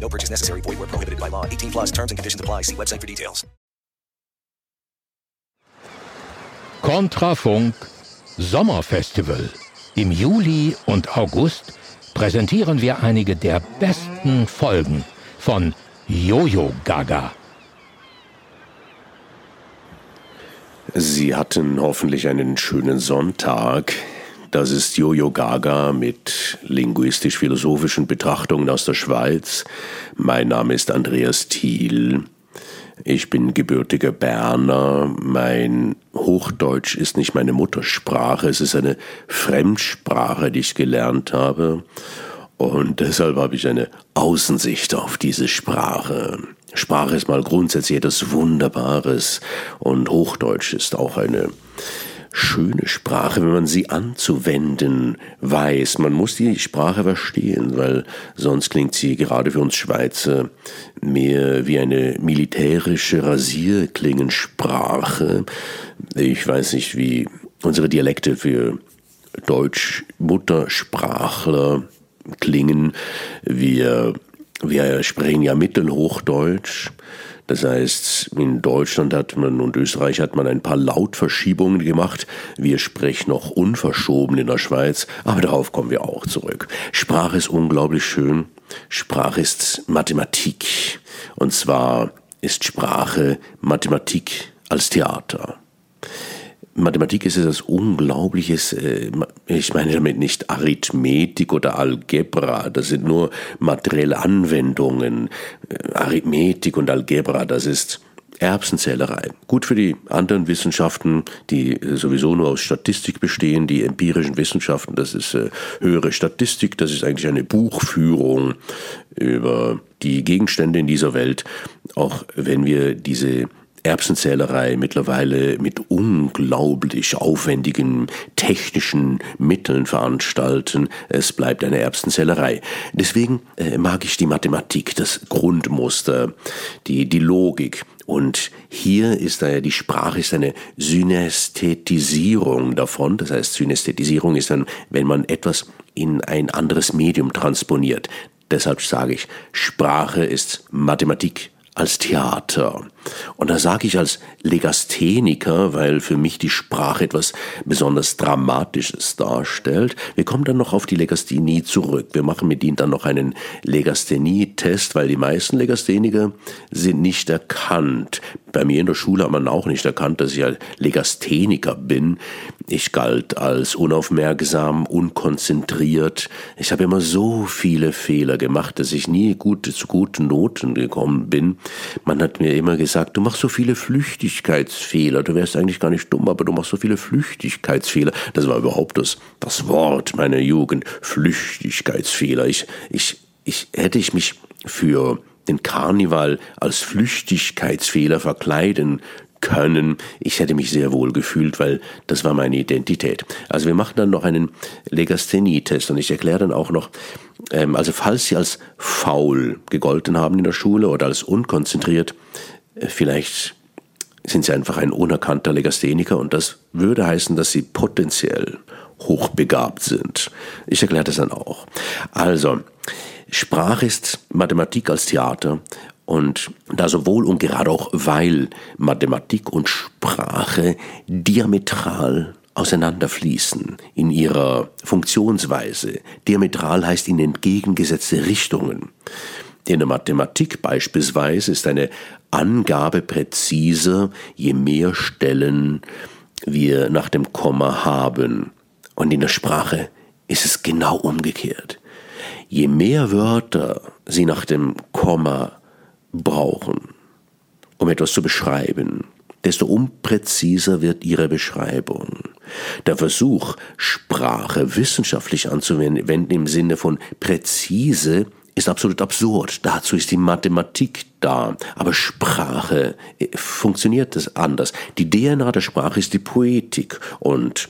No purchase necessary. Void where prohibited by law. 18 plus terms and conditions apply. See website for details. Kontrafunk Sommerfestival. Im Juli und August präsentieren wir einige der besten Folgen von Jojo Gaga. Sie hatten hoffentlich einen schönen Sonntag. Das ist Jojo Gaga mit linguistisch-philosophischen Betrachtungen aus der Schweiz. Mein Name ist Andreas Thiel. Ich bin gebürtiger Berner. Mein Hochdeutsch ist nicht meine Muttersprache. Es ist eine Fremdsprache, die ich gelernt habe. Und deshalb habe ich eine Außensicht auf diese Sprache. Sprache ist mal grundsätzlich etwas Wunderbares und Hochdeutsch ist auch eine schöne Sprache, wenn man sie anzuwenden weiß. Man muss die Sprache verstehen, weil sonst klingt sie gerade für uns Schweizer mehr wie eine militärische Rasierklingensprache. Ich weiß nicht, wie unsere Dialekte für Deutsch-Muttersprachler klingen. Wir, wir sprechen ja Mittelhochdeutsch. Das heißt, in Deutschland hat man und Österreich hat man ein paar Lautverschiebungen gemacht. Wir sprechen noch unverschoben in der Schweiz, aber darauf kommen wir auch zurück. Sprache ist unglaublich schön. Sprache ist Mathematik. Und zwar ist Sprache Mathematik als Theater. Mathematik ist etwas Unglaubliches. Äh, ich meine damit nicht Arithmetik oder Algebra. Das sind nur materielle Anwendungen. Äh, Arithmetik und Algebra, das ist Erbsenzählerei. Gut für die anderen Wissenschaften, die sowieso nur aus Statistik bestehen, die empirischen Wissenschaften, das ist äh, höhere Statistik, das ist eigentlich eine Buchführung über die Gegenstände in dieser Welt, auch wenn wir diese Erbsenzählerei mittlerweile mit unglaublich aufwendigen technischen Mitteln veranstalten. Es bleibt eine Erbsenzählerei. Deswegen äh, mag ich die Mathematik, das Grundmuster, die, die Logik. Und hier ist daher die Sprache ist eine Synästhetisierung davon. Das heißt, Synästhetisierung ist dann, wenn man etwas in ein anderes Medium transponiert. Deshalb sage ich, Sprache ist Mathematik als Theater. Und da sage ich als Legastheniker, weil für mich die Sprache etwas besonders Dramatisches darstellt. Wir kommen dann noch auf die Legasthenie zurück. Wir machen mit ihnen dann noch einen Legasthenie-Test, weil die meisten Legastheniker sind nicht erkannt. Bei mir in der Schule hat man auch nicht erkannt, dass ich ein Legastheniker bin. Ich galt als unaufmerksam, unkonzentriert. Ich habe immer so viele Fehler gemacht, dass ich nie gut, zu guten Noten gekommen bin. Man hat mir immer gesagt, du machst so viele Flüchtigkeitsfehler. Du wärst eigentlich gar nicht dumm, aber du machst so viele Flüchtigkeitsfehler. Das war überhaupt das, das Wort meiner Jugend. Flüchtigkeitsfehler. Ich, ich, ich, hätte ich mich für den Karneval als Flüchtigkeitsfehler verkleiden können. Ich hätte mich sehr wohl gefühlt, weil das war meine Identität. Also wir machen dann noch einen Legasthenie-Test und ich erkläre dann auch noch, ähm, also falls Sie als faul gegolten haben in der Schule oder als unkonzentriert, vielleicht sind Sie einfach ein unerkannter Legastheniker und das würde heißen, dass Sie potenziell hochbegabt sind. Ich erkläre das dann auch. Also, Sprache ist Mathematik als Theater und da sowohl und gerade auch weil Mathematik und Sprache diametral auseinanderfließen in ihrer Funktionsweise. Diametral heißt in entgegengesetzte Richtungen. In der Mathematik beispielsweise ist eine Angabe präziser, je mehr Stellen wir nach dem Komma haben. Und in der Sprache ist es genau umgekehrt. Je mehr Wörter Sie nach dem Komma brauchen, um etwas zu beschreiben, desto unpräziser wird Ihre Beschreibung. Der Versuch, Sprache wissenschaftlich anzuwenden im Sinne von präzise, ist absolut absurd. Dazu ist die Mathematik da. Aber Sprache äh, funktioniert das anders. Die DNA der Sprache ist die Poetik und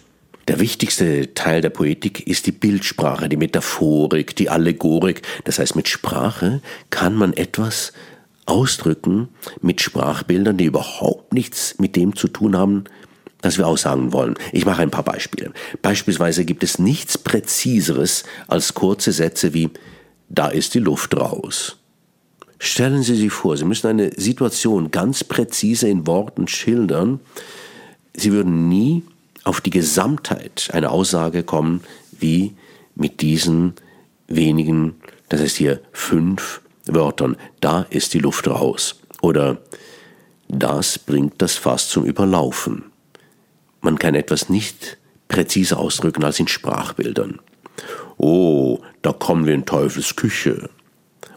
der wichtigste Teil der Poetik ist die Bildsprache, die Metaphorik, die Allegorik. Das heißt, mit Sprache kann man etwas ausdrücken, mit Sprachbildern, die überhaupt nichts mit dem zu tun haben, das wir aussagen wollen. Ich mache ein paar Beispiele. Beispielsweise gibt es nichts Präziseres als kurze Sätze wie da ist die Luft raus. Stellen Sie sich vor, Sie müssen eine Situation ganz präzise in Worten schildern. Sie würden nie auf die Gesamtheit einer Aussage kommen, wie mit diesen wenigen, das heißt hier fünf Wörtern, da ist die Luft raus. Oder das bringt das Fass zum Überlaufen. Man kann etwas nicht präziser ausdrücken als in Sprachbildern. Oh, da kommen wir in Teufels Küche.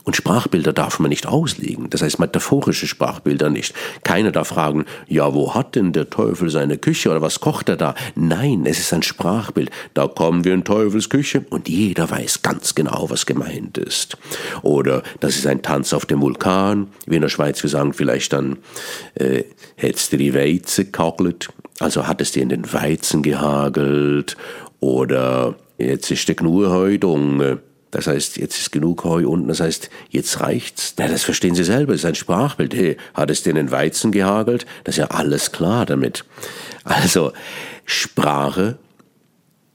Und Sprachbilder darf man nicht auslegen, das heißt metaphorische Sprachbilder nicht. Keiner darf fragen, ja, wo hat denn der Teufel seine Küche oder was kocht er da? Nein, es ist ein Sprachbild. Da kommen wir in Teufels Küche und jeder weiß ganz genau, was gemeint ist. Oder das ist ein Tanz auf dem Vulkan. Wie in der Schweiz, wir sagen vielleicht dann, äh, hättest du die Weize gekagelt? Also hat es dir in den Weizen gehagelt? Oder jetzt ist der genug Heu das heißt, jetzt ist genug Heu unten, das heißt, jetzt reicht's. Na, das verstehen Sie selber, das ist ein Sprachbild. Hey, hat es dir in den Weizen gehagelt? Das ist ja alles klar damit. Also, Sprache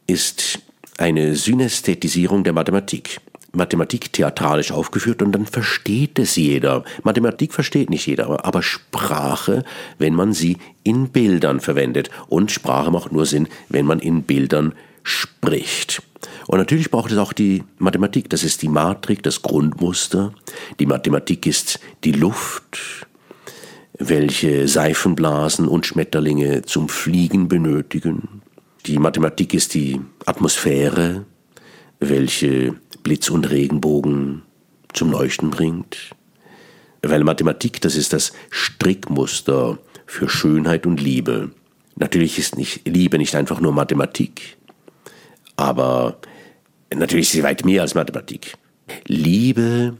ist eine Synästhetisierung der Mathematik. Mathematik theatralisch aufgeführt und dann versteht es jeder. Mathematik versteht nicht jeder, aber Sprache, wenn man sie in Bildern verwendet. Und Sprache macht nur Sinn, wenn man in Bildern spricht. Und natürlich braucht es auch die Mathematik. Das ist die Matrik, das Grundmuster. Die Mathematik ist die Luft, welche Seifenblasen und Schmetterlinge zum Fliegen benötigen. Die Mathematik ist die Atmosphäre, welche Blitz und Regenbogen zum Leuchten bringt. Weil Mathematik, das ist das Strickmuster für Schönheit und Liebe. Natürlich ist nicht, Liebe nicht einfach nur Mathematik, aber natürlich ist sie weit mehr als Mathematik. Liebe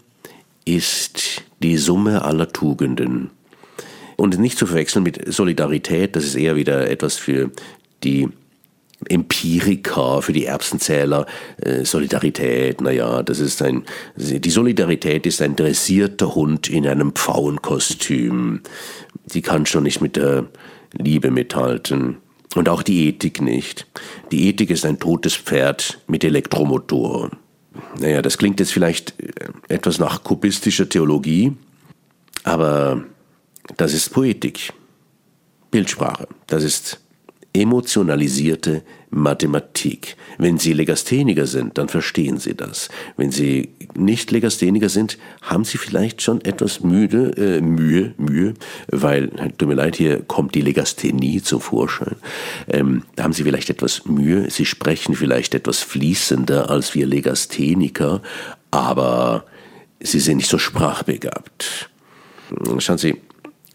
ist die Summe aller Tugenden. Und nicht zu verwechseln mit Solidarität, das ist eher wieder etwas für die Empiriker, für die Erbsenzähler. Äh, Solidarität, naja, das ist ein, die Solidarität ist ein dressierter Hund in einem Pfauenkostüm. Die kann schon nicht mit der Liebe mithalten. Und auch die Ethik nicht. Die Ethik ist ein totes Pferd mit Elektromotor. Naja, das klingt jetzt vielleicht äh, etwas nach kubistischer Theologie, aber das ist Poetik, Bildsprache, das ist emotionalisierte Mathematik. Wenn Sie Legastheniker sind, dann verstehen Sie das. Wenn Sie nicht Legastheniker sind, haben Sie vielleicht schon etwas müde, äh, Mühe, Mühe, weil, tut mir leid, hier kommt die Legasthenie zum Vorschein. Ähm, da haben Sie vielleicht etwas Mühe. Sie sprechen vielleicht etwas fließender als wir Legastheniker, aber Sie sind nicht so sprachbegabt. Schauen Sie,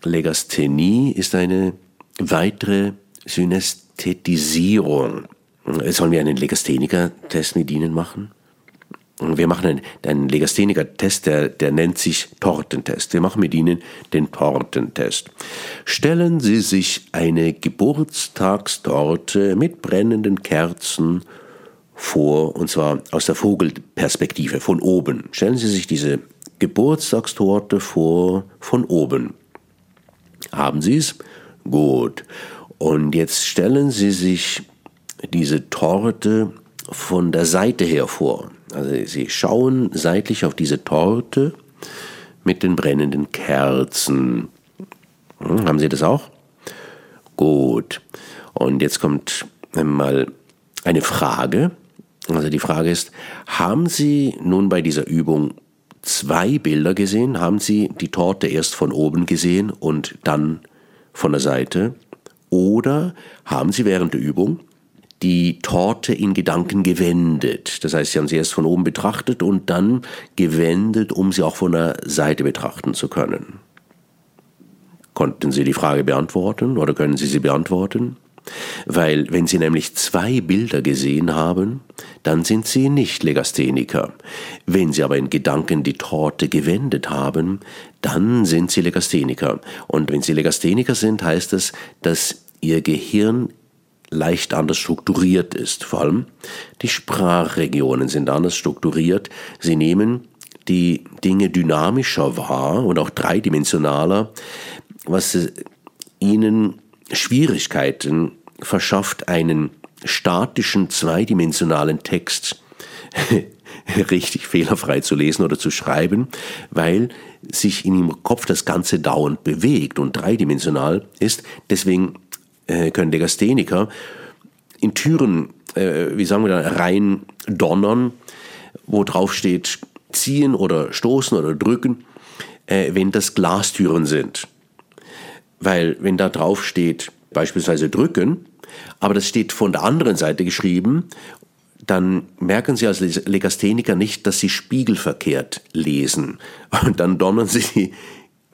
Legasthenie ist eine weitere Synästhetisierung. Sollen wir einen Legastheniker-Test mit Ihnen machen? Wir machen einen, einen Legastheniker-Test, der, der nennt sich Tortentest. Wir machen mit Ihnen den Tortentest. Stellen Sie sich eine Geburtstagstorte mit brennenden Kerzen vor, und zwar aus der Vogelperspektive, von oben. Stellen Sie sich diese Geburtstagstorte vor, von oben. Haben Sie es? Gut. Und jetzt stellen Sie sich diese Torte von der Seite her vor. Also Sie schauen seitlich auf diese Torte mit den brennenden Kerzen. Hm, haben Sie das auch? Gut. Und jetzt kommt mal eine Frage. Also die Frage ist, haben Sie nun bei dieser Übung zwei Bilder gesehen? Haben Sie die Torte erst von oben gesehen und dann von der Seite? Oder haben Sie während der Übung die Torte in Gedanken gewendet? Das heißt, Sie haben sie erst von oben betrachtet und dann gewendet, um sie auch von der Seite betrachten zu können. Konnten Sie die Frage beantworten oder können Sie sie beantworten? Weil wenn Sie nämlich zwei Bilder gesehen haben, dann sind Sie nicht Legastheniker. Wenn Sie aber in Gedanken die Torte gewendet haben, dann sind Sie Legastheniker. Und wenn Sie Legastheniker sind, heißt das, dass Ihr Gehirn leicht anders strukturiert ist. Vor allem die Sprachregionen sind anders strukturiert. Sie nehmen die Dinge dynamischer wahr und auch dreidimensionaler, was ihnen Schwierigkeiten verschafft, einen statischen zweidimensionalen Text richtig fehlerfrei zu lesen oder zu schreiben, weil sich in ihrem Kopf das Ganze dauernd bewegt und dreidimensional ist. Deswegen äh, können Legastheniker in Türen, äh, wie sagen wir da, rein donnern, wo drauf steht ziehen oder stoßen oder drücken, äh, wenn das Glastüren sind. Weil wenn da drauf steht beispielsweise drücken, aber das steht von der anderen Seite geschrieben, dann merken Sie als Legastheniker nicht, dass Sie spiegelverkehrt lesen. Und dann donnern Sie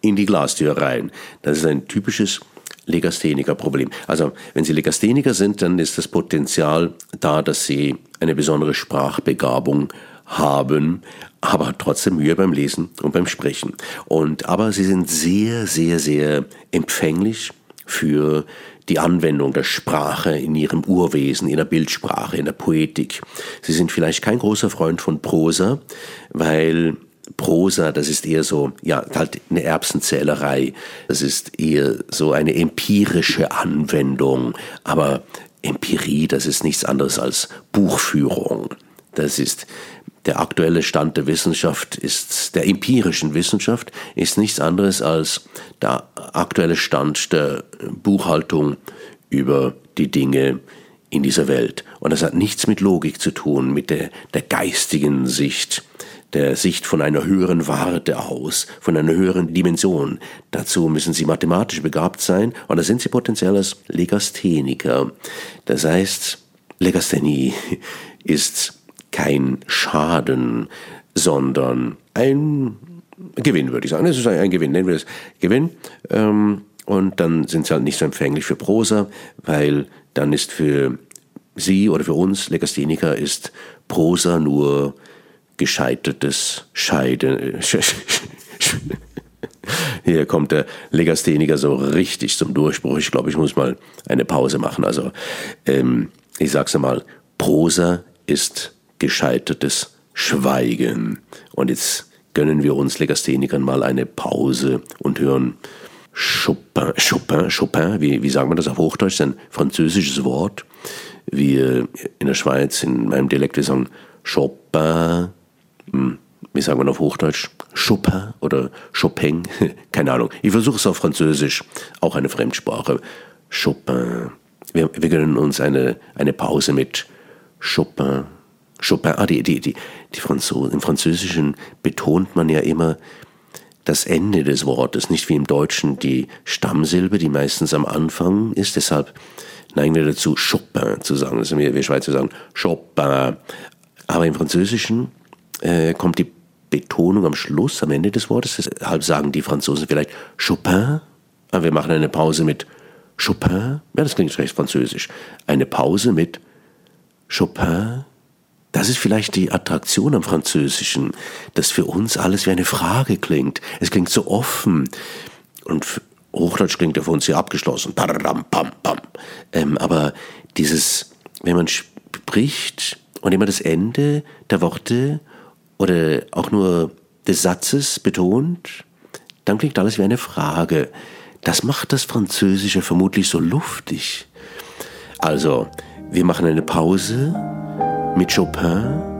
in die Glastür rein. Das ist ein typisches Legastheniker-Problem. Also, wenn Sie Legastheniker sind, dann ist das Potenzial da, dass Sie eine besondere Sprachbegabung haben, aber trotzdem Mühe beim Lesen und beim Sprechen. Und, aber Sie sind sehr, sehr, sehr empfänglich für die Anwendung der Sprache in ihrem Urwesen, in der Bildsprache, in der Poetik. Sie sind vielleicht kein großer Freund von Prosa, weil Prosa, das ist eher so, ja, halt eine Erbsenzählerei. Das ist eher so eine empirische Anwendung. Aber Empirie, das ist nichts anderes als Buchführung. Das ist der aktuelle Stand der Wissenschaft ist, der empirischen Wissenschaft, ist nichts anderes als der aktuelle Stand der Buchhaltung über die Dinge in dieser Welt. Und das hat nichts mit Logik zu tun, mit der, der geistigen Sicht, der Sicht von einer höheren Warte aus, von einer höheren Dimension. Dazu müssen sie mathematisch begabt sein und da sind sie potenziell als Legastheniker. Das heißt, Legasthenie ist kein Schaden, sondern ein Gewinn, würde ich sagen. Es ist ein Gewinn, nennen wir es Gewinn. Ähm, und dann sind sie halt nicht so empfänglich für Prosa, weil dann ist für sie oder für uns Legastheniker ist Prosa nur gescheitertes Scheiden. Hier kommt der Legastheniker so richtig zum Durchbruch. Ich glaube, ich muss mal eine Pause machen. Also, ähm, ich sag's einmal, Prosa ist gescheitertes Schweigen. Und jetzt gönnen wir uns Legasthenikern mal eine Pause und hören Chopin, Chopin, Chopin, wie, wie sagt man das auf Hochdeutsch? ein französisches Wort. Wir in der Schweiz, in meinem Dialekt, wir sagen Chopin, hm, wie sagt man auf Hochdeutsch? Chopin oder Chopin? Keine Ahnung. Ich versuche es auf Französisch, auch eine Fremdsprache. Chopin. Wir, wir gönnen uns eine, eine Pause mit Chopin. Chopin, ah, die, die, die, die Franzosen, im Französischen betont man ja immer das Ende des Wortes, nicht wie im Deutschen die Stammsilbe, die meistens am Anfang ist. Deshalb neigen wir dazu, Chopin zu sagen. Also wir, wir Schweizer sagen Chopin. Aber im Französischen äh, kommt die Betonung am Schluss, am Ende des Wortes. Deshalb sagen die Franzosen vielleicht Chopin. Aber wir machen eine Pause mit Chopin. Ja, das klingt recht französisch. Eine Pause mit Chopin. Das ist vielleicht die Attraktion am Französischen, dass für uns alles wie eine Frage klingt. Es klingt so offen. Und Hochdeutsch klingt ja für uns sehr abgeschlossen. Ähm, aber dieses, wenn man spricht und immer das Ende der Worte oder auch nur des Satzes betont, dann klingt alles wie eine Frage. Das macht das Französische vermutlich so luftig. Also, wir machen eine Pause mit Chopin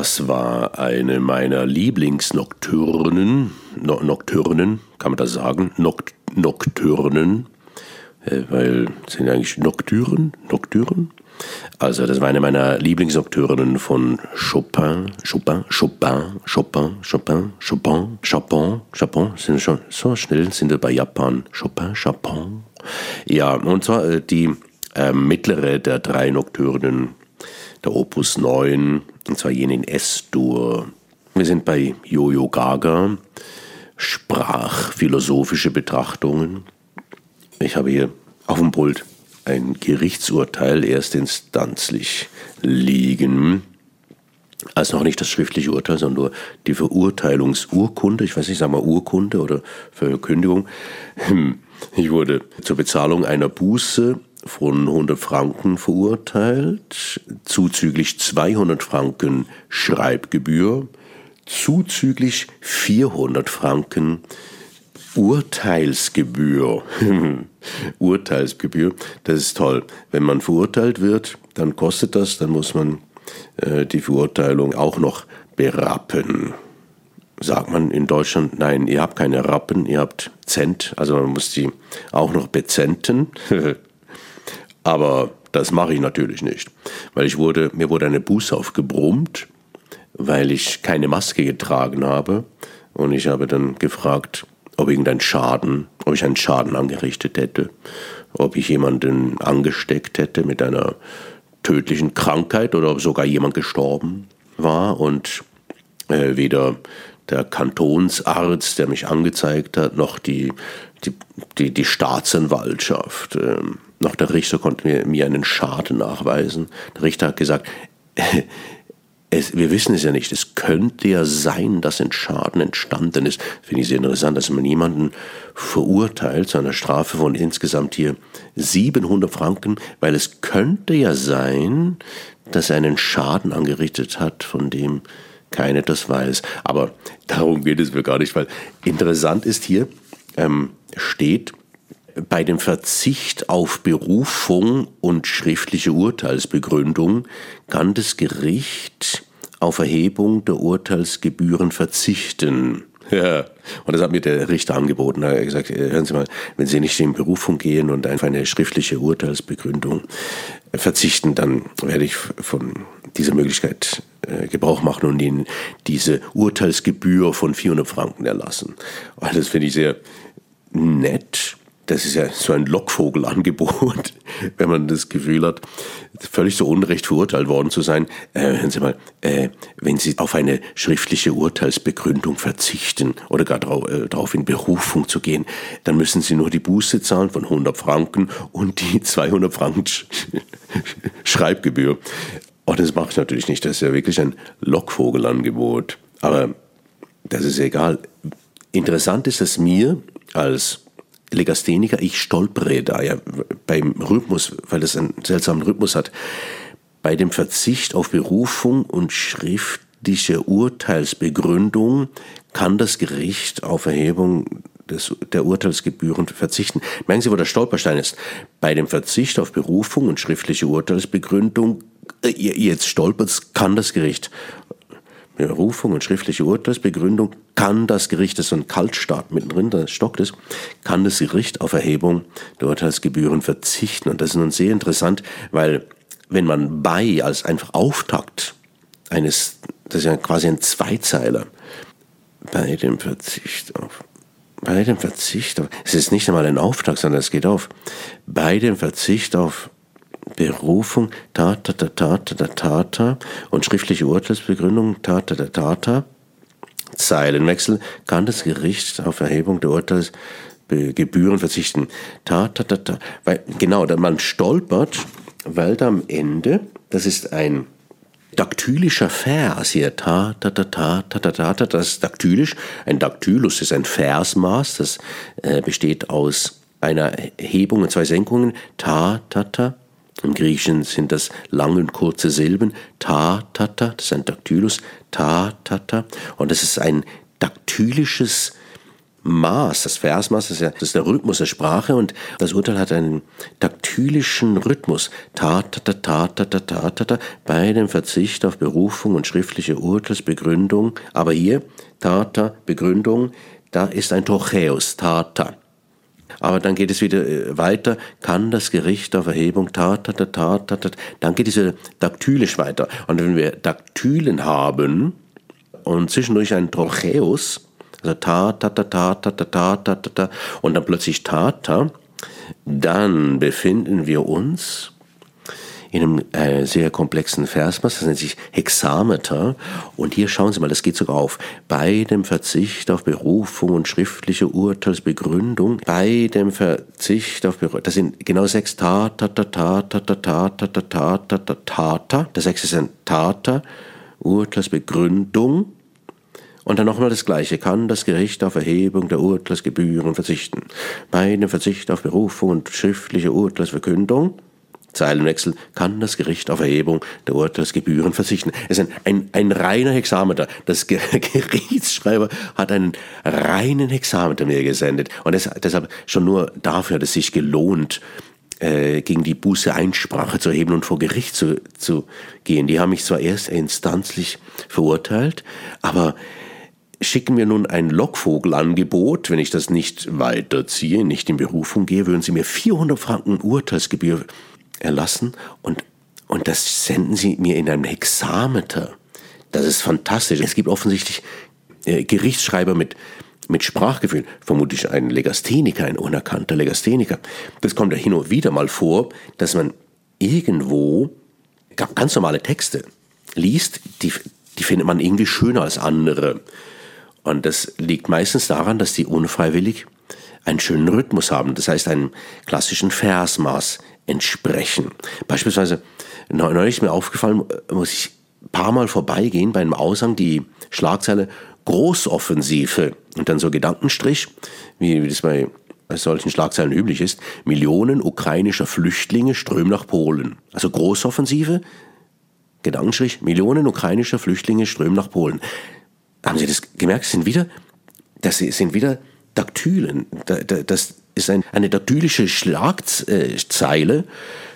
Das war eine meiner Lieblingsnokturnen. No Nokturnen, kann man das sagen? Nokt Nokturnen. Äh, weil sind eigentlich Nokturen? Nokturen? Also das war eine meiner Lieblingsnokturnen von Chopin, Chopin, Chopin, Chopin, Chopin, Chopin, Chopin, Chopin, sind schon so schnell sind wir bei Japan. Chopin, Chopin. Ja, und zwar äh, die äh, mittlere der drei Nokturnen, der Opus 9, und zwar jene in S-Dur. Wir sind bei Jojo Gaga, sprachphilosophische Betrachtungen. Ich habe hier auf dem Pult ein Gerichtsurteil erstinstanzlich liegen. Also noch nicht das schriftliche Urteil, sondern nur die Verurteilungsurkunde. Ich weiß nicht, sagen wir Urkunde oder Verkündigung. Ich wurde zur Bezahlung einer Buße von 100 Franken verurteilt, zuzüglich 200 Franken Schreibgebühr, zuzüglich 400 Franken Urteilsgebühr. Urteilsgebühr, das ist toll. Wenn man verurteilt wird, dann kostet das, dann muss man äh, die Verurteilung auch noch berappen. Sagt man in Deutschland, nein, ihr habt keine Rappen, ihr habt Cent, also man muss die auch noch bezenten. Aber das mache ich natürlich nicht, weil ich wurde, mir wurde eine Buße aufgebrummt, weil ich keine Maske getragen habe. Und ich habe dann gefragt, ob irgendein Schaden, ob ich einen Schaden angerichtet hätte, ob ich jemanden angesteckt hätte mit einer tödlichen Krankheit oder ob sogar jemand gestorben war. Und äh, weder der Kantonsarzt, der mich angezeigt hat, noch die, die, die, die Staatsanwaltschaft, äh, noch der Richter konnte mir, einen Schaden nachweisen. Der Richter hat gesagt, es, wir wissen es ja nicht. Es könnte ja sein, dass ein Schaden entstanden ist. Finde ich sehr interessant, dass man jemanden verurteilt zu einer Strafe von insgesamt hier 700 Franken, weil es könnte ja sein, dass er einen Schaden angerichtet hat, von dem keiner das weiß. Aber darum geht es mir gar nicht, weil interessant ist hier, ähm, steht, bei dem Verzicht auf Berufung und schriftliche Urteilsbegründung kann das Gericht auf Erhebung der Urteilsgebühren verzichten. Ja, und das hat mir der Richter angeboten. Er hat gesagt, äh, hören Sie mal, wenn Sie nicht in Berufung gehen und einfach eine schriftliche Urteilsbegründung verzichten, dann werde ich von dieser Möglichkeit äh, Gebrauch machen und Ihnen diese Urteilsgebühr von 400 Franken erlassen. Und das finde ich sehr nett das ist ja so ein Lockvogelangebot, wenn man das Gefühl hat, völlig so unrecht verurteilt worden zu sein. Äh, hören Sie mal, äh, wenn Sie auf eine schriftliche Urteilsbegründung verzichten oder gar äh, darauf in Berufung zu gehen, dann müssen Sie nur die Buße zahlen von 100 Franken und die 200 Franken Sch Schreibgebühr. Und das mache ich natürlich nicht. Das ist ja wirklich ein Lockvogelangebot. Aber das ist egal. Interessant ist es mir als Legastheniker, ich stolpere da ja beim Rhythmus, weil es einen seltsamen Rhythmus hat, bei dem Verzicht auf Berufung und schriftliche Urteilsbegründung kann das Gericht auf Erhebung des, der Urteilsgebühren verzichten. Merken Sie, wo der Stolperstein ist? Bei dem Verzicht auf Berufung und schriftliche Urteilsbegründung, äh, jetzt stolpert kann das Gericht Berufung und schriftliche Urteilsbegründung kann das Gericht, das ist so ein Kaltstart mittendrin, da stockt es, kann das Gericht auf Erhebung der Urteilsgebühren verzichten. Und das ist nun sehr interessant, weil wenn man bei als einfach Auftakt eines, das ist ja quasi ein Zweizeiler, bei dem Verzicht auf bei dem Verzicht auf, es ist nicht einmal ein Auftakt, sondern es geht auf, bei dem Verzicht auf Berufung, ta ta ta ta ta ta ta und schriftliche Urteilsbegründung, ta ta ta ta ta. Zeilenwechsel kann das Gericht auf Erhebung der Urteilsgebühren verzichten. Ta ta ta ta. Weil, genau, man stolpert, weil da am Ende, das ist ein daktylischer Vers hier, ta, ta, ta, ta, ta, ta, ta, ta, das ist daktylisch. Ein Daktylus ist ein Versmaß, das äh, besteht aus einer Hebung und zwei Senkungen, ta, ta, ta, im Griechischen sind das lange und kurze Silben. Ta, ta, ta, das ist ein Daktylus. Ta, ta, ta. Und das ist ein daktylisches Maß, das Versmaß, das ist, ja, das ist der Rhythmus der Sprache und das Urteil hat einen daktylischen Rhythmus. Ta, ta, ta, ta, ta, ta, ta, ta, ta, bei dem Verzicht auf Berufung und schriftliche Urteilsbegründung. Aber hier, ta, ta, Begründung, da ist ein Trocheus, ta, ta. Aber dann geht es wieder äh, weiter, kann das Gericht auf Erhebung, ta, ta, ta, ta, ta, ta, dann geht es wieder daktylisch weiter. Und wenn wir Daktylen haben und zwischendurch ein Trocheus, also ta, ta, ta, ta, ta, ta, ta, ta, ta, und dann plötzlich ta, ta, dann befinden wir uns in einem äh, sehr komplexen Versmaß, das nennt sich Hexameter. Und hier schauen Sie mal, das geht sogar auf. Bei dem Verzicht auf Berufung und schriftliche Urteilsbegründung, bei dem Verzicht auf Berufung, das sind genau sechs Ta, Ta, Ta, Ta, Ta, Ta, Ta, Ta. Der sechste ist ein Tata, Urteilsbegründung. Und dann nochmal das Gleiche. Kann das Gericht auf Erhebung der Urteilsgebühren verzichten? Bei dem Verzicht auf Berufung und schriftliche Urteilsverkündung Zeilenwechsel kann das Gericht auf Erhebung der Urteilsgebühren verzichten. Es ist ein, ein, ein reiner Hexameter. Das Gerichtsschreiber hat einen reinen Hexameter mir gesendet. Und deshalb schon nur dafür hat es sich gelohnt, äh, gegen die Buße Einsprache zu erheben und vor Gericht zu, zu gehen. Die haben mich zwar erst instanzlich verurteilt, aber schicken mir nun ein Lockvogelangebot, wenn ich das nicht weiterziehe, nicht in Berufung gehe, würden sie mir 400 Franken Urteilsgebühr erlassen und, und das senden sie mir in einem Hexameter. Das ist fantastisch. Es gibt offensichtlich äh, Gerichtsschreiber mit, mit Sprachgefühl, vermutlich ein Legastheniker, ein unerkannter Legastheniker. Das kommt ja hin und wieder mal vor, dass man irgendwo ganz normale Texte liest, die, die findet man irgendwie schöner als andere. Und das liegt meistens daran, dass die unfreiwillig einen schönen Rhythmus haben, das heißt einen klassischen Versmaß entsprechen. Beispielsweise, neulich ist mir aufgefallen, muss ich ein paar Mal vorbeigehen bei einem Aushang, die Schlagzeile Großoffensive und dann so Gedankenstrich, wie, wie das bei solchen Schlagzeilen üblich ist, Millionen ukrainischer Flüchtlinge strömen nach Polen. Also Großoffensive, Gedankenstrich, Millionen ukrainischer Flüchtlinge strömen nach Polen. Haben Sie das gemerkt? Das sind wieder, das sind wieder Daktylen. Das ist ein, eine daktylische Schlagzeile,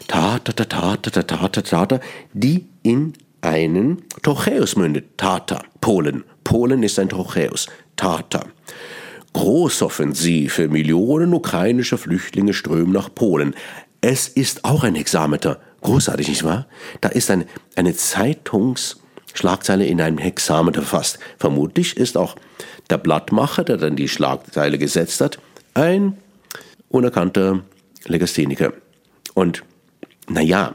ta, ta, ta, ta, ta, ta, ta, ta, ta, die in einen Trocheus mündet. Tata, Polen. Polen ist ein Trocheus. Tata. Großoffensive, Millionen ukrainischer Flüchtlinge strömen nach Polen. Es ist auch ein Hexameter. Großartig, nicht wahr? Da ist ein, eine Zeitungsschlagzeile in einem Hexameter verfasst. Vermutlich ist auch der Blattmacher, der dann die Schlagzeile gesetzt hat, ein unerkannter Legastheniker. Und naja,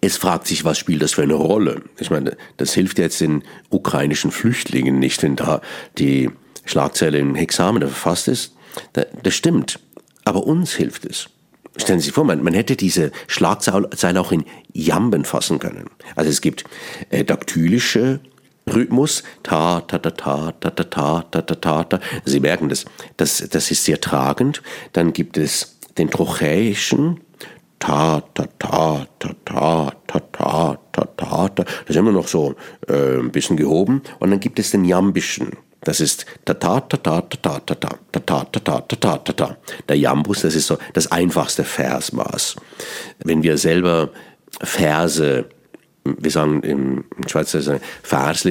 es fragt sich, was spielt das für eine Rolle? Ich meine, das hilft jetzt den ukrainischen Flüchtlingen nicht, wenn da die Schlagzeile im Hexamen verfasst ist. Das stimmt. Aber uns hilft es. Stellen Sie sich vor, man, man hätte diese Schlagzeile auch in Jamben fassen können. Also es gibt äh, daktylische Rhythmus, ta, ta, ta, ta, ta, ta, ta, ta, ta, ta, ta. Sie merken das, das, das ist sehr tragend. Dann gibt es den trochäischen, ta, ta, ta, ta, ta, ta, ta, ta, ta, ta. Das ist immer noch so äh, ein bisschen gehoben. Und dann gibt es den jambischen. Das ist ta ta ta ta ta ta ta ta ta ta ta ta ta ta ta. Der Jambus, das ist so das einfachste Versmaß. Wenn wir selber Verse wir sagen im Schweizer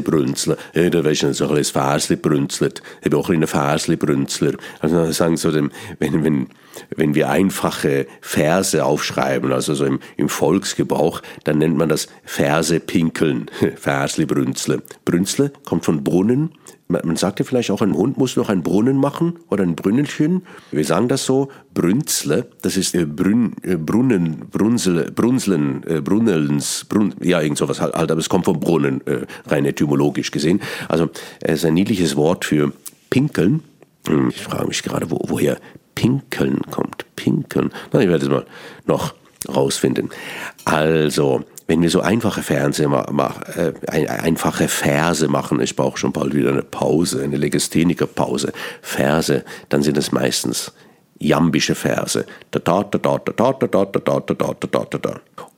brünzeln. Ja, da weisst du, so ein bisschen Versli brünzelt. Ich bin auch ein Versli brünzler. Also sagen so, dem, wenn, wenn, wenn wir einfache Verse aufschreiben, also so im, im Volksgebrauch, dann nennt man das Verse pinkeln. Versli brünzle. Brünzle kommt von Brunnen man sagte vielleicht auch, ein Hund muss noch einen Brunnen machen oder ein Brünnelchen. Wir sagen das so, Brünzle, das ist äh, Brünn, äh, Brunnen, Brunsel, Brunseln, äh, Brunnelns, Brun, ja, irgend sowas halt, aber es kommt vom Brunnen, rein etymologisch gesehen. Also es ist ein niedliches Wort für pinkeln. Hm, ich frage mich gerade, wo, woher pinkeln kommt. Pinkeln. Na, ich werde es mal noch rausfinden. Also, wenn wir so einfache Fernseh äh, einfache Verse machen, ich brauche schon bald wieder eine Pause, eine Legastheniker-Pause, Verse, dann sind es meistens jambische Verse.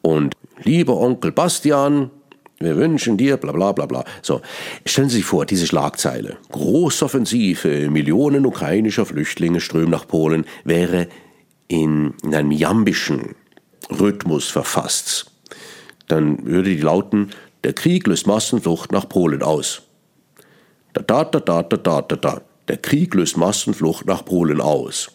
Und lieber Onkel Bastian, wir wünschen dir, bla bla bla bla. So, stellen Sie sich vor, diese Schlagzeile. Großoffensive, Millionen ukrainischer Flüchtlinge strömen nach Polen, wäre in, in einem jambischen Rhythmus verfasst, dann würde die lauten, der Krieg löst Massenflucht nach Polen aus. Da, da, da, da, da, da, da, da. Der Krieg löst Massenflucht nach Polen aus.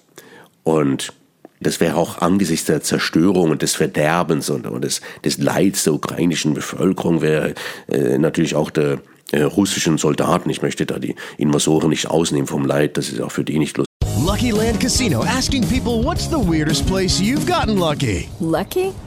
Und das wäre auch angesichts der Zerstörung und des Verderbens und, und des, des Leids der ukrainischen Bevölkerung wäre äh, natürlich auch der äh, russischen Soldaten, ich möchte da die Invasoren nicht ausnehmen vom Leid, das ist auch für die nicht lustig. Lucky Land Casino asking people what's the weirdest place you've gotten lucky? Lucky?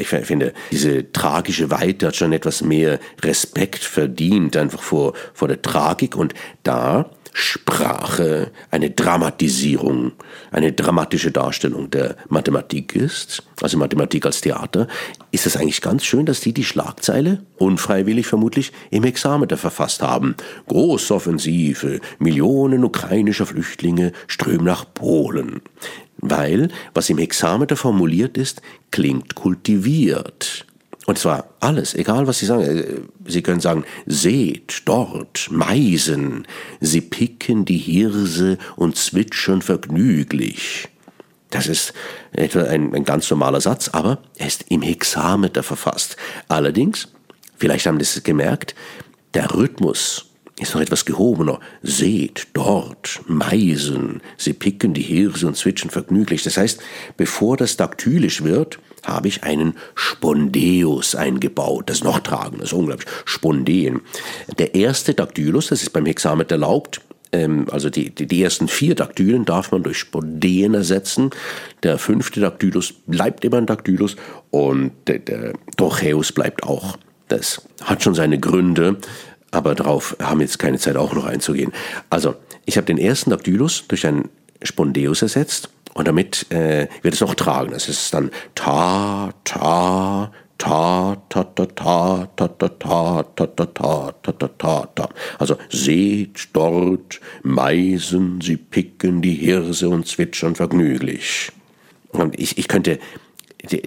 Ich finde, diese tragische Weite hat schon etwas mehr Respekt verdient, einfach vor, vor der Tragik. Und da Sprache eine Dramatisierung, eine dramatische Darstellung der Mathematik ist, also Mathematik als Theater, ist es eigentlich ganz schön, dass die die Schlagzeile, unfreiwillig vermutlich, im Hexameter verfasst haben. Großoffensive, Millionen ukrainischer Flüchtlinge strömen nach Polen. Weil, was im Hexameter formuliert ist, klingt kultiviert. Und zwar alles, egal was Sie sagen. Sie können sagen, seht dort Meisen, sie picken die Hirse und zwitschern vergnüglich. Das ist etwa ein, ein ganz normaler Satz, aber er ist im Hexameter verfasst. Allerdings, vielleicht haben Sie es gemerkt, der Rhythmus ist noch etwas gehobener. Seht dort Meisen, sie picken die Hirse und zwitschern vergnüglich. Das heißt, bevor das daktylisch wird, habe ich einen Spondeus eingebaut. Das ist noch tragender, das ist unglaublich. Spondeen. Der erste Daktylus, das ist beim Hexameter erlaubt, ähm, also die, die, die, ersten vier Daktylen darf man durch Spondeen ersetzen. Der fünfte Daktylus bleibt immer ein Daktylus und der, der Dorcheus bleibt auch. Das hat schon seine Gründe, aber darauf haben wir jetzt keine Zeit auch noch einzugehen. Also, ich habe den ersten Daktylus durch einen Spondeus ersetzt und damit äh, wird es noch tragen. Das ist dann ta, ta, ta, ta, ta, ta, ta, ta, ta, ta, ta, ta, ta, ta, ta, ta. Also seht dort Meisen, sie picken die Hirse und zwitschern vergnüglich. Und ich, ich könnte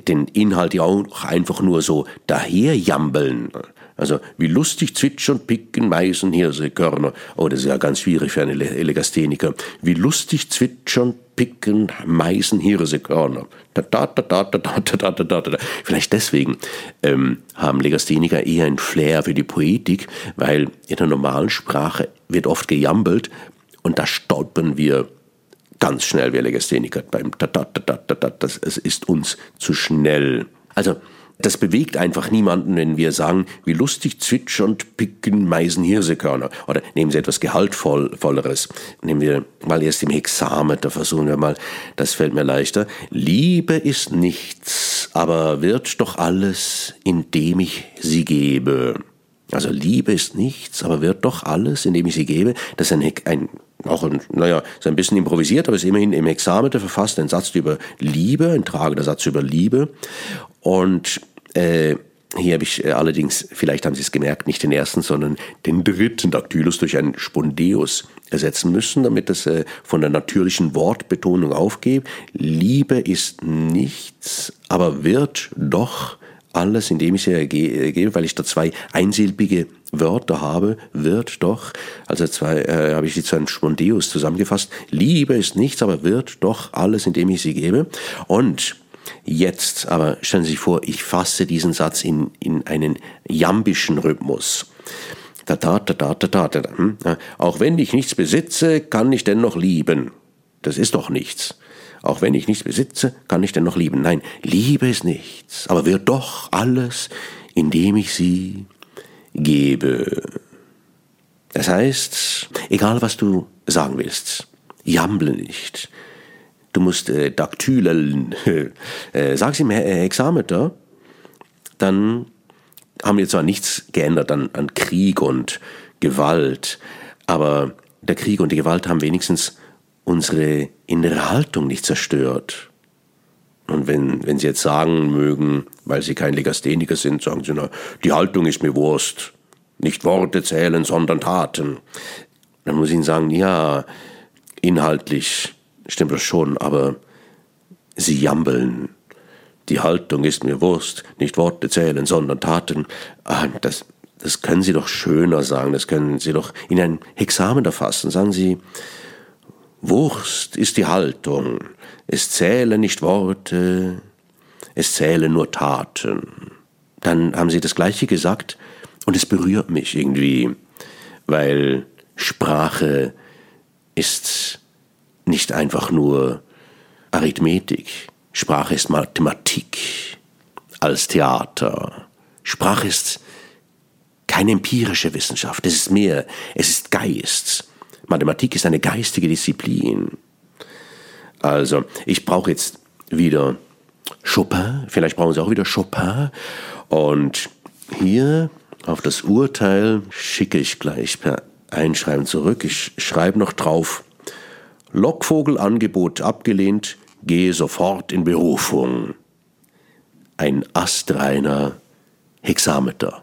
den Inhalt ja auch einfach nur so daherjambeln. Also wie lustig zwitschern, picken, Meisen, Hirsekörner. Oh, das ist ja ganz schwierig für einen Legastheniker. Wie lustig zwitschern, picken, Meisen, Hirsekörner. Da, da, da, da, da, da, da, da, da, da. Vielleicht deswegen ähm, haben Legastheniker eher ein Flair für die Poetik, weil in der normalen Sprache wird oft gejambelt und da stolpern wir ganz schnell, wir Legastheniker, beim da, da, da, da, da, da, das, es ist uns zu schnell. Also, das bewegt einfach niemanden, wenn wir sagen, wie lustig zwitschernd picken Meisen Hirsekörner. Oder nehmen Sie etwas Gehaltvolleres. Nehmen wir mal erst im Hexameter, versuchen wir mal, das fällt mir leichter. Liebe ist nichts, aber wird doch alles, indem ich sie gebe. Also Liebe ist nichts, aber wird doch alles, indem ich sie gebe. Das ist ein, ein auch ein, naja, ist ein bisschen improvisiert, aber ist immerhin im Hexameter verfasst, ein Satz über Liebe, ein tragender Satz über Liebe. Und äh, hier habe ich äh, allerdings, vielleicht haben Sie es gemerkt, nicht den ersten, sondern den dritten Daktylus durch einen Spondeus ersetzen müssen, damit es äh, von der natürlichen Wortbetonung aufgeht. Liebe ist nichts, aber wird doch alles, indem ich sie ergebe, weil ich da zwei einsilbige Wörter habe, wird doch, also zwei, äh, habe ich sie zu einem Spondeus zusammengefasst. Liebe ist nichts, aber wird doch alles, indem ich sie gebe. Und Jetzt aber stellen Sie sich vor, ich fasse diesen Satz in, in einen jambischen Rhythmus. Da, da, da, da, da, da, da. Auch wenn ich nichts besitze, kann ich dennoch lieben. Das ist doch nichts. Auch wenn ich nichts besitze, kann ich dennoch lieben. Nein, Liebe ist nichts, aber wird doch alles, indem ich sie gebe. Das heißt, egal was du sagen willst, jamble nicht. Du musst äh, daktylen, äh, sag's ihm äh, Hexameter, dann haben wir zwar nichts geändert an, an Krieg und Gewalt, aber der Krieg und die Gewalt haben wenigstens unsere innere Haltung nicht zerstört. Und wenn, wenn Sie jetzt sagen mögen, weil Sie kein Legastheniker sind, sagen Sie, na, die Haltung ist mir Wurst. Nicht Worte zählen, sondern Taten. Dann muss ich Ihnen sagen, ja, inhaltlich stimmt das schon, aber Sie jambeln. Die Haltung ist mir Wurst, nicht Worte zählen, sondern Taten. Ah, das, das können Sie doch schöner sagen, das können Sie doch in ein Hexamen erfassen. Sagen Sie, Wurst ist die Haltung, es zählen nicht Worte, es zählen nur Taten. Dann haben Sie das Gleiche gesagt und es berührt mich irgendwie, weil Sprache ist nicht einfach nur Arithmetik. Sprache ist Mathematik als Theater. Sprache ist keine empirische Wissenschaft, es ist mehr, es ist Geist. Mathematik ist eine geistige Disziplin. Also, ich brauche jetzt wieder Chopin, vielleicht brauchen Sie auch wieder Chopin. Und hier auf das Urteil schicke ich gleich per Einschreiben zurück. Ich schreibe noch drauf, Lockvogelangebot abgelehnt, gehe sofort in Berufung. Ein astreiner Hexameter.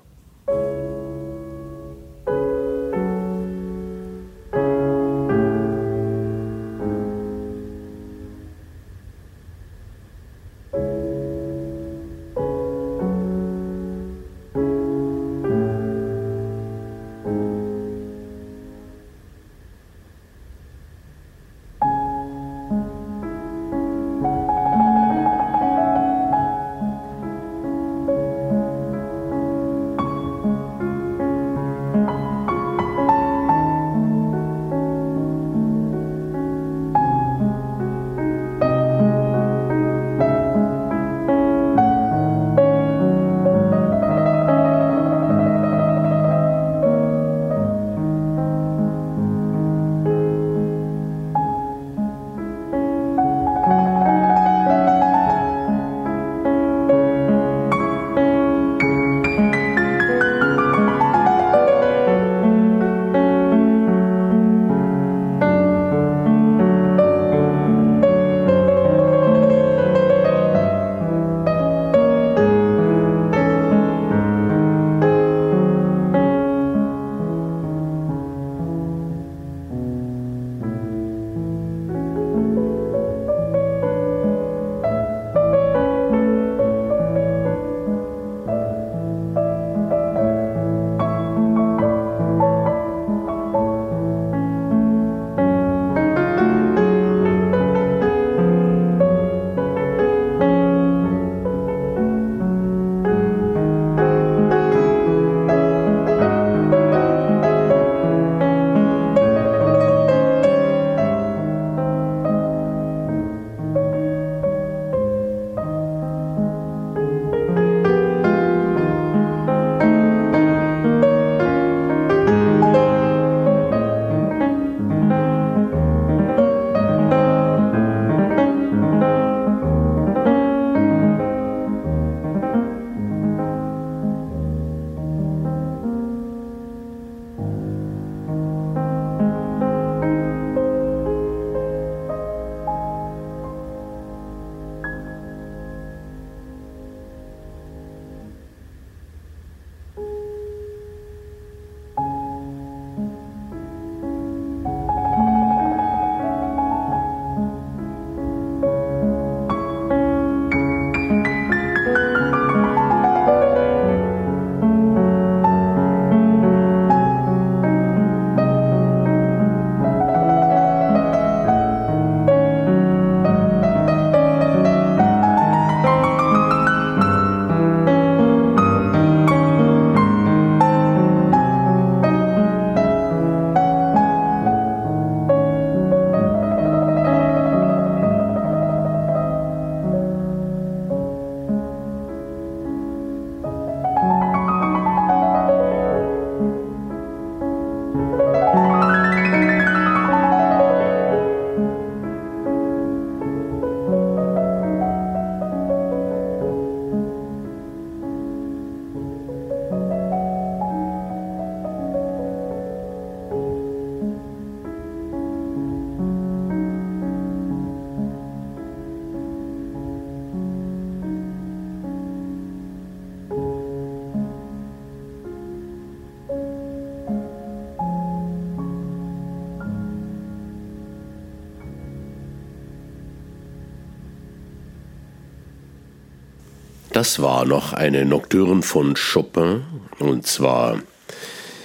Das war noch eine Nocturne von Chopin und zwar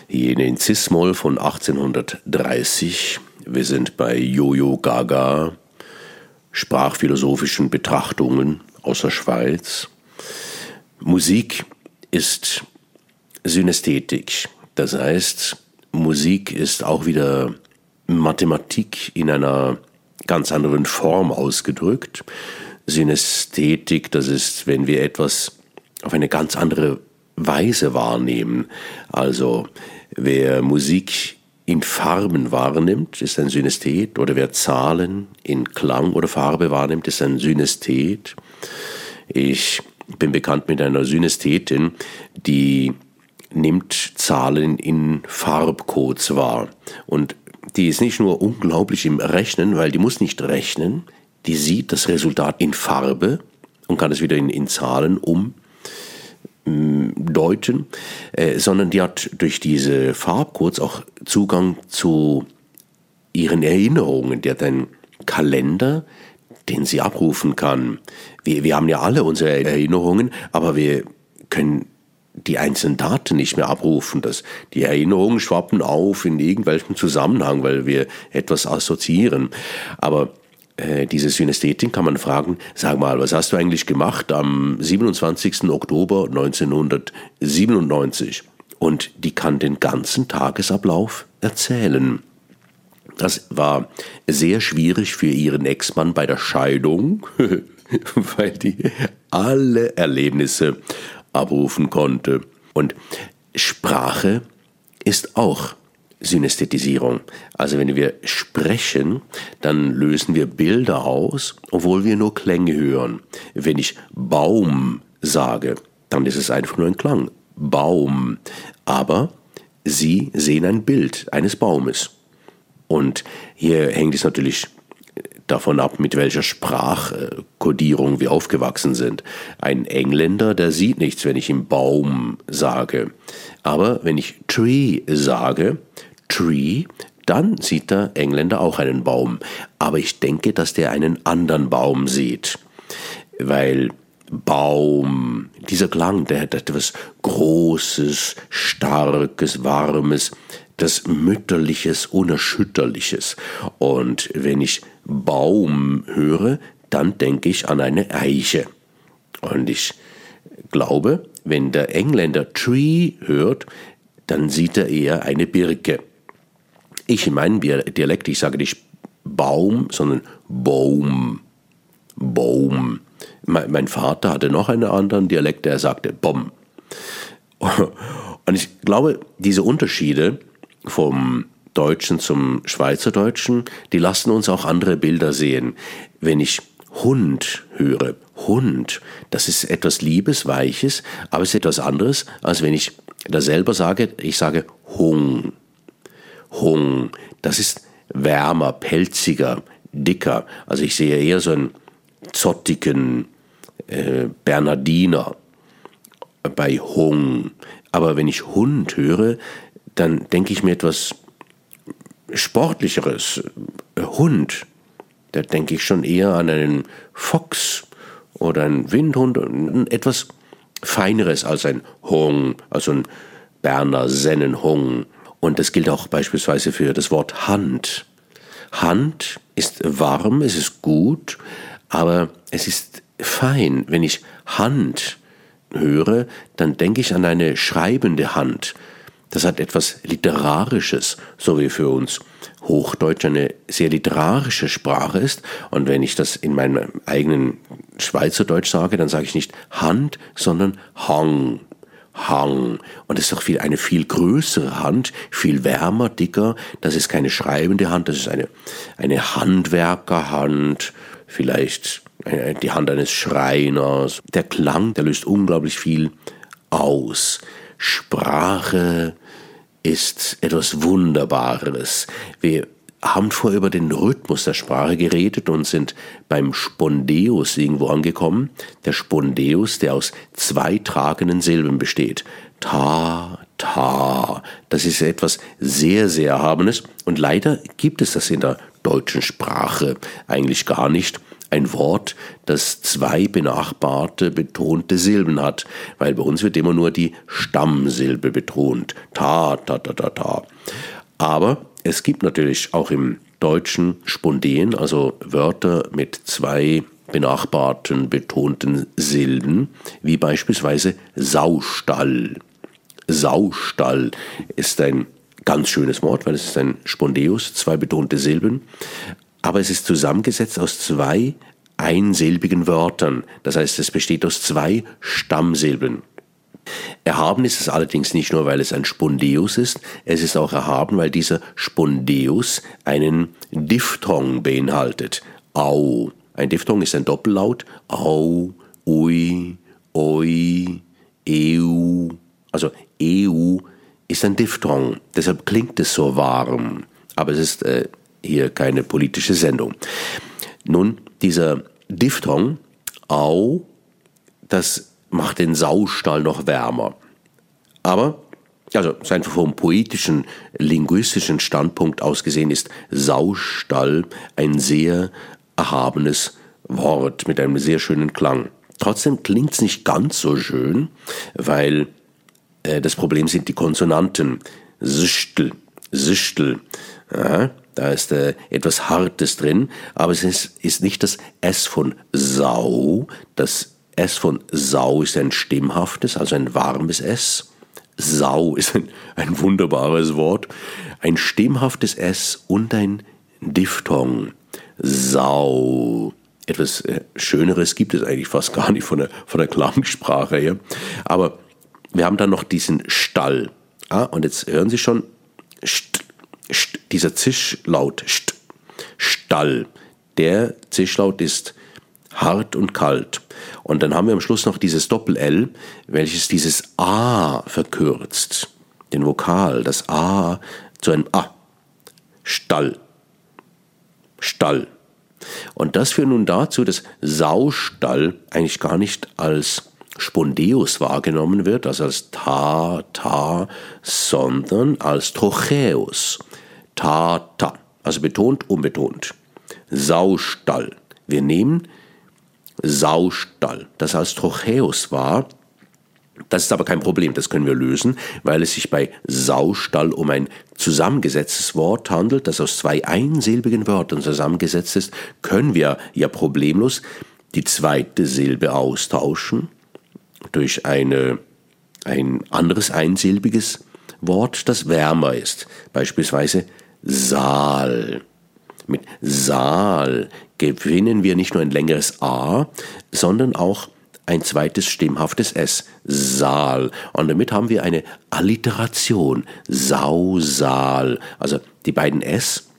jene in Cis-Moll von 1830. Wir sind bei Jojo Gaga, sprachphilosophischen Betrachtungen aus der Schweiz. Musik ist Synästhetik, das heißt, Musik ist auch wieder Mathematik in einer ganz anderen Form ausgedrückt. Synästhetik, das ist, wenn wir etwas auf eine ganz andere Weise wahrnehmen. Also wer Musik in Farben wahrnimmt, ist ein Synästhet, oder wer Zahlen in Klang oder Farbe wahrnimmt, ist ein Synästhet. Ich bin bekannt mit einer Synästhetin, die nimmt Zahlen in Farbcodes wahr. Und die ist nicht nur unglaublich im Rechnen, weil die muss nicht rechnen, die sieht das Resultat in Farbe und kann es wieder in, in Zahlen umdeuten, äh, sondern die hat durch diese Farbcodes auch Zugang zu ihren Erinnerungen. Die hat einen Kalender, den sie abrufen kann. Wir, wir haben ja alle unsere Erinnerungen, aber wir können die einzelnen Daten nicht mehr abrufen. Das, die Erinnerungen schwappen auf in irgendwelchem Zusammenhang, weil wir etwas assoziieren. Aber äh, diese Synästhetin kann man fragen, sag mal, was hast du eigentlich gemacht am 27. Oktober 1997? Und die kann den ganzen Tagesablauf erzählen. Das war sehr schwierig für ihren Ex-Mann bei der Scheidung, weil die alle Erlebnisse abrufen konnte. Und Sprache ist auch Synästhetisierung. Also wenn wir sprechen, dann lösen wir Bilder aus, obwohl wir nur Klänge hören. Wenn ich Baum sage, dann ist es einfach nur ein Klang. Baum. Aber Sie sehen ein Bild eines Baumes. Und hier hängt es natürlich davon ab, mit welcher Sprachkodierung wir aufgewachsen sind. Ein Engländer, der sieht nichts, wenn ich ihm Baum sage. Aber wenn ich Tree sage, Tree, dann sieht der Engländer auch einen Baum. Aber ich denke, dass der einen anderen Baum sieht. Weil Baum, dieser Klang, der hat etwas Großes, Starkes, Warmes, das Mütterliches, Unerschütterliches. Und wenn ich Baum höre, dann denke ich an eine Eiche. Und ich glaube, wenn der Engländer Tree hört, dann sieht er eher eine Birke. Ich in meinem Dialekt, ich sage nicht Baum, sondern Baum. Baum. Mein Vater hatte noch einen anderen Dialekt, der sagte Bom. Und ich glaube, diese Unterschiede vom Deutschen zum Schweizerdeutschen, die lassen uns auch andere Bilder sehen. Wenn ich Hund höre, Hund, das ist etwas Liebes, Weiches, aber es ist etwas anderes, als wenn ich da selber sage, ich sage Hung. Hung, das ist wärmer, pelziger, dicker. Also ich sehe eher so einen zottigen äh, Bernardiner bei Hung. Aber wenn ich Hund höre, dann denke ich mir etwas Sportlicheres. Hund, da denke ich schon eher an einen Fox oder einen Windhund, etwas Feineres als ein Hung, also ein Berner Sennenhung. Und das gilt auch beispielsweise für das Wort Hand. Hand ist warm, es ist gut, aber es ist fein. Wenn ich Hand höre, dann denke ich an eine schreibende Hand. Das hat etwas Literarisches, so wie für uns Hochdeutsch eine sehr literarische Sprache ist. Und wenn ich das in meinem eigenen Schweizerdeutsch sage, dann sage ich nicht Hand, sondern Hang. Hang. Und es ist doch viel, eine viel größere Hand, viel wärmer, dicker. Das ist keine schreibende Hand, das ist eine, eine Handwerkerhand, vielleicht die Hand eines Schreiners. Der Klang, der löst unglaublich viel aus. Sprache ist etwas Wunderbares. Wir haben vorher über den Rhythmus der Sprache geredet und sind beim Spondeus irgendwo angekommen. Der Spondeus, der aus zwei tragenden Silben besteht. Ta, ta. Das ist etwas sehr, sehr Erhabenes und leider gibt es das in der deutschen Sprache eigentlich gar nicht. Ein Wort, das zwei benachbarte betonte Silben hat, weil bei uns wird immer nur die Stammsilbe betont. Ta, ta, ta, ta, ta. Aber es gibt natürlich auch im Deutschen Spondeen, also Wörter mit zwei benachbarten betonten Silben, wie beispielsweise Saustall. Saustall ist ein ganz schönes Wort, weil es ist ein Spondeus, zwei betonte Silben, aber es ist zusammengesetzt aus zwei einsilbigen Wörtern. Das heißt, es besteht aus zwei Stammsilben. Erhaben ist es allerdings nicht nur, weil es ein Spondeus ist, es ist auch erhaben, weil dieser Spondeus einen Diphthong beinhaltet. Au. Ein Diphthong ist ein Doppellaut. Au, ui, oi, eu. Also eu ist ein Diphthong. Deshalb klingt es so warm. Aber es ist äh, hier keine politische Sendung. Nun, dieser Diphthong, au, das macht den Saustall noch wärmer. Aber, also einfach vom poetischen, linguistischen Standpunkt aus gesehen ist Saustall ein sehr erhabenes Wort mit einem sehr schönen Klang. Trotzdem klingt es nicht ganz so schön, weil äh, das Problem sind die Konsonanten. Sichtel, Sichtel. Ja, da ist äh, etwas Hartes drin, aber es ist, ist nicht das S von Sau. Das S von Sau ist ein stimmhaftes, also ein warmes S. Sau ist ein, ein wunderbares Wort. Ein stimmhaftes S und ein Diphthong. Sau. Etwas äh, Schöneres gibt es eigentlich fast gar nicht von der, von der Klangsprache her. Aber wir haben dann noch diesen Stall. Ah, und jetzt hören Sie schon, St St, dieser Zischlaut, St, Stall, der Zischlaut ist hart und kalt. Und dann haben wir am Schluss noch dieses Doppel-L, welches dieses A verkürzt. Den Vokal, das A zu einem A. Stall. Stall. Und das führt nun dazu, dass Saustall eigentlich gar nicht als Spondeus wahrgenommen wird, also als Ta, Ta, sondern als Trocheus. Ta, Ta, also betont, unbetont. Saustall. Wir nehmen Saustall, das als Trocheus war. Das ist aber kein Problem, das können wir lösen, weil es sich bei Saustall um ein zusammengesetztes Wort handelt, das aus zwei einsilbigen Wörtern zusammengesetzt ist, können wir ja problemlos die zweite Silbe austauschen durch eine, ein anderes einsilbiges Wort, das wärmer ist, beispielsweise Saal. Mit Saal gewinnen wir nicht nur ein längeres A, sondern auch ein zweites stimmhaftes S, Saal. Und damit haben wir eine Alliteration, Sausal. Also die beiden S,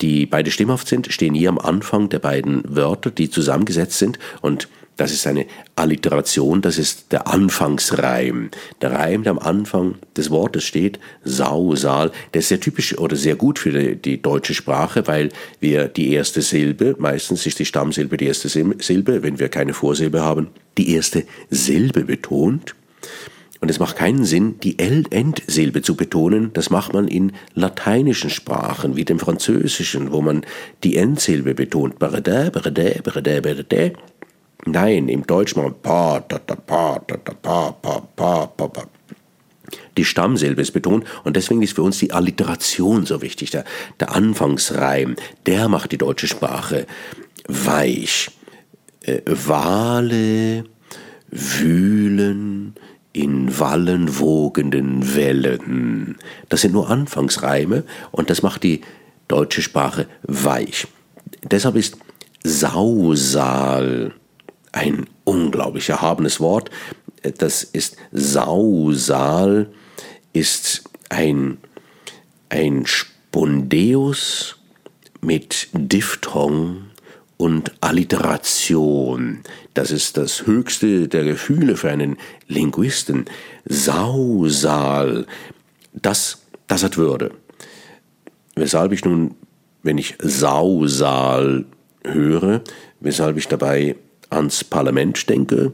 die beide stimmhaft sind, stehen hier am Anfang der beiden Wörter, die zusammengesetzt sind. Und das ist eine Alliteration, das ist der Anfangsreim. Der Reim, der am Anfang des Wortes steht, Sausal, der ist sehr typisch oder sehr gut für die, die, deutsche Sprache, weil wir die erste Silbe, meistens ist die Stammsilbe die erste Silbe, wenn wir keine Vorsilbe haben, die erste Silbe betont. Und es macht keinen Sinn, die L-Endsilbe zu betonen. Das macht man in lateinischen Sprachen, wie dem Französischen, wo man die Endsilbe betont. Nein, im Deutschen machen pa. Die Stammsilbe ist betont und deswegen ist für uns die Alliteration so wichtig. Der, der Anfangsreim, der macht die deutsche Sprache weich. Äh, Wale wühlen in Wallen wogenden Wellen. Das sind nur Anfangsreime und das macht die deutsche Sprache weich. Deshalb ist Sausal ein unglaublich erhabenes Wort. Das ist Sausal, ist ein, ein Spondeus mit Diphthong und Alliteration. Das ist das höchste der Gefühle für einen Linguisten. Sausal, das, das hat Würde. Weshalb ich nun, wenn ich Sausal höre, weshalb ich dabei ans Parlament denke,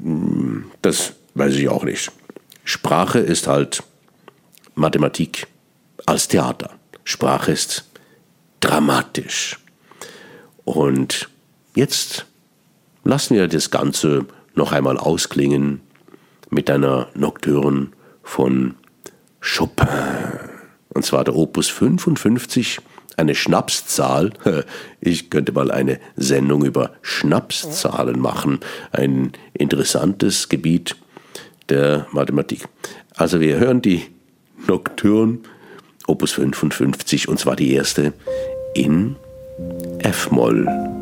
hm, das weiß ich auch nicht. Sprache ist halt Mathematik als Theater. Sprache ist dramatisch. Und Jetzt lassen wir das Ganze noch einmal ausklingen mit einer Nocturne von Chopin. Und zwar der Opus 55, eine Schnapszahl. Ich könnte mal eine Sendung über Schnapszahlen machen. Ein interessantes Gebiet der Mathematik. Also wir hören die Nocturne Opus 55 und zwar die erste in F-Moll.